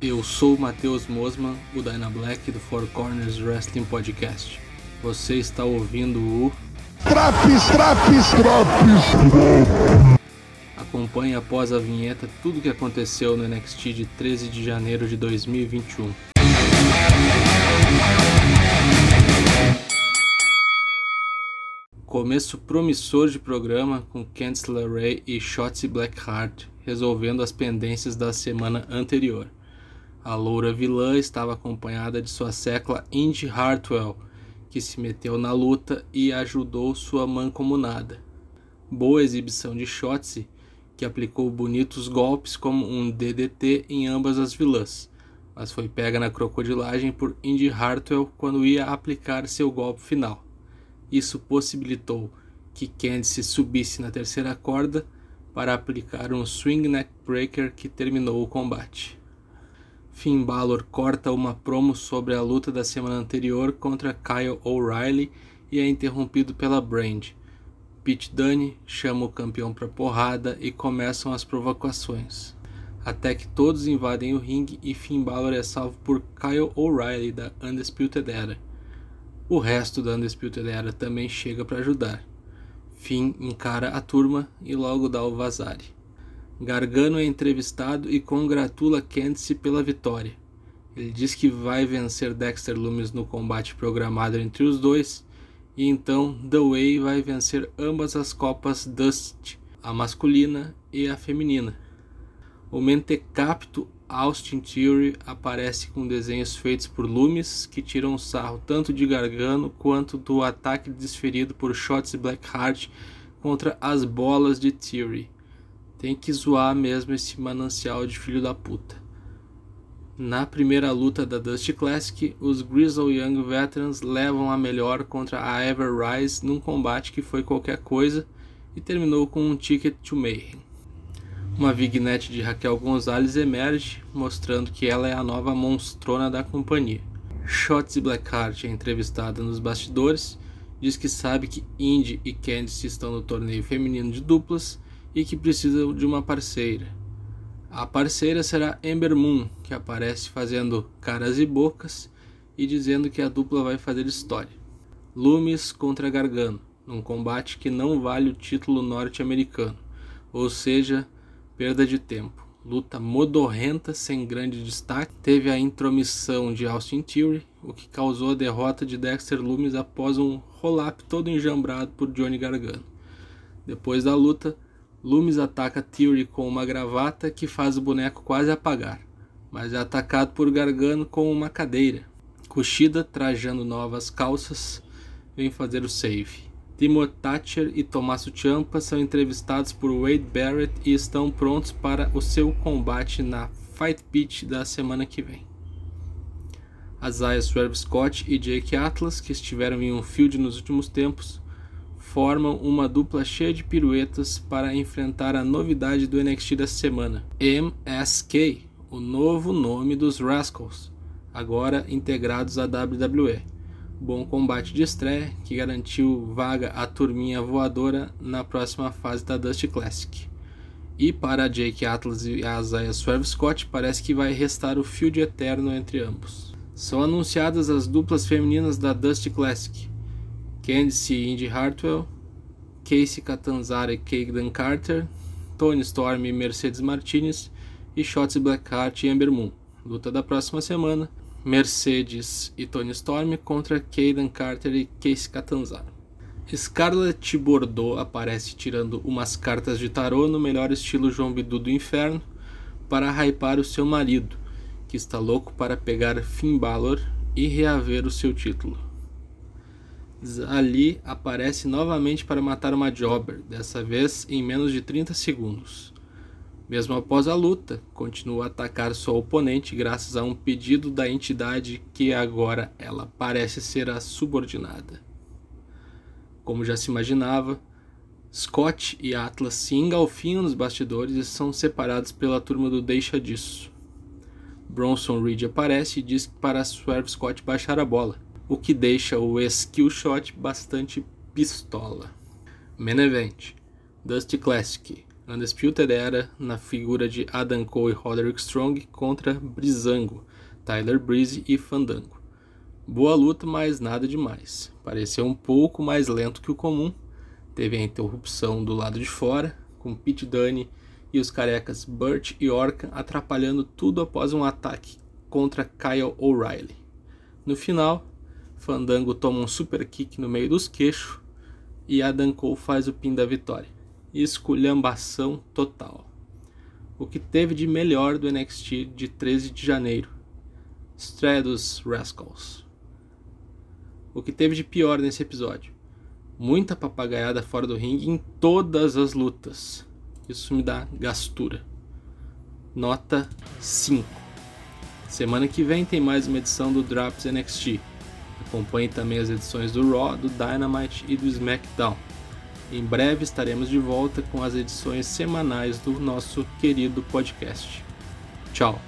Eu sou o Matheus Mosman, o Dyna Black do Four Corners Wrestling Podcast. Você está ouvindo o Traps, traps, traps. Acompanhe após a vinheta tudo o que aconteceu no NXT de 13 de janeiro de 2021. Começo promissor de programa com Candice LeRae e Shotzi Blackheart resolvendo as pendências da semana anterior. A loura vilã estava acompanhada de sua secla Indy Hartwell, que se meteu na luta e ajudou sua mancomunada. Boa exibição de Shotzi, que aplicou bonitos golpes como um DDT em ambas as vilãs, mas foi pega na crocodilagem por Indy Hartwell quando ia aplicar seu golpe final. Isso possibilitou que Candice subisse na terceira corda para aplicar um Swing Neck Breaker que terminou o combate. Finn Balor corta uma promo sobre a luta da semana anterior contra Kyle O'Reilly e é interrompido pela Brand. Pete Dunne chama o campeão para porrada e começam as provocações. Até que todos invadem o ringue e Finn Balor é salvo por Kyle O'Reilly da Undisputed Era. O resto da Undisputed Era também chega para ajudar. Finn encara a turma e logo dá o vazare. Gargano é entrevistado e congratula Candice pela vitória. Ele diz que vai vencer Dexter Lumis no combate programado entre os dois, e então The Way vai vencer ambas as copas Dust, a masculina e a feminina. O mentecapto Austin Theory aparece com desenhos feitos por Loomis que tiram sarro tanto de Gargano quanto do ataque desferido por Shotzi Blackheart contra as bolas de Theory. Tem que zoar mesmo esse manancial de filho da puta. Na primeira luta da Dust Classic, os Grizzle Young Veterans levam a melhor contra a Ever Rise num combate que foi qualquer coisa e terminou com um ticket to Mayhem. Uma vignette de Raquel Gonzalez emerge, mostrando que ela é a nova monstrona da companhia. Shotzi Blackheart é entrevistada nos bastidores, diz que sabe que Indy e Candice estão no torneio feminino de duplas e que precisam de uma parceira. A parceira será Ember Moon, que aparece fazendo caras e bocas e dizendo que a dupla vai fazer história. Loomis contra Gargano, num combate que não vale o título norte-americano, ou seja, perda de tempo. Luta modorrenta sem grande destaque. Teve a intromissão de Austin Theory, o que causou a derrota de Dexter Lumis após um roll-up todo enjambrado por Johnny Gargano. Depois da luta, Lumis ataca Theory com uma gravata que faz o boneco quase apagar, mas é atacado por Gargano com uma cadeira. Kushida, trajando novas calças, vem fazer o save. Timo Thatcher e Tommaso Ciampa são entrevistados por Wade Barrett e estão prontos para o seu combate na Fight Pit da semana que vem. Isaiah Swerve Scott e Jake Atlas, que estiveram em um field nos últimos tempos, formam uma dupla cheia de piruetas para enfrentar a novidade do NXT dessa semana, MSK, o novo nome dos Rascals, agora integrados à WWE. Bom combate de estreia que garantiu vaga à turminha voadora na próxima fase da Dust Classic. E para Jake Atlas e Isaiah Swerve Scott parece que vai restar o field eterno entre ambos. São anunciadas as duplas femininas da Dust Classic. Candice Indy Hartwell, Casey Catanzara e Kaden Carter, Tony Storm e Mercedes Martinez e Shotzi Blackheart e Ember Moon. Luta da próxima semana, Mercedes e Tony Storm contra Kaden Carter e Casey Catanzaro. Scarlett Bordeaux aparece tirando umas cartas de tarô no melhor estilo João Bidu do inferno para hypar o seu marido, que está louco para pegar Finn Balor e reaver o seu título. Ali aparece novamente para matar uma Jobber, dessa vez em menos de 30 segundos. Mesmo após a luta, continua a atacar sua oponente graças a um pedido da entidade que agora ela parece ser a subordinada. Como já se imaginava, Scott e Atlas se engalfinham nos bastidores e são separados pela turma do Deixa Disso. Bronson Reed aparece e diz para Swerve Scott baixar a bola, o que deixa o skill shot bastante pistola. Main Event Dusty Classic Undisputed Era na figura de Adam Cole e Roderick Strong contra Brizango, Tyler Breeze e Fandango. Boa luta, mas nada demais. Pareceu um pouco mais lento que o comum. Teve a interrupção do lado de fora, com Pete Dunne e os carecas Burt e Orkan atrapalhando tudo após um ataque contra Kyle O'Reilly. No final, Fandango toma um super kick no meio dos queixos e Adam Cole faz o pin da vitória esculhambação total. O que teve de melhor do NXT de 13 de janeiro? Estreia dos Rascals. O que teve de pior nesse episódio? Muita papagaiada fora do ringue em todas as lutas. Isso me dá gastura. Nota 5. Semana que vem tem mais uma edição do Drops NXT. Acompanhe também as edições do Raw, do Dynamite e do SmackDown. Em breve estaremos de volta com as edições semanais do nosso querido podcast. Tchau!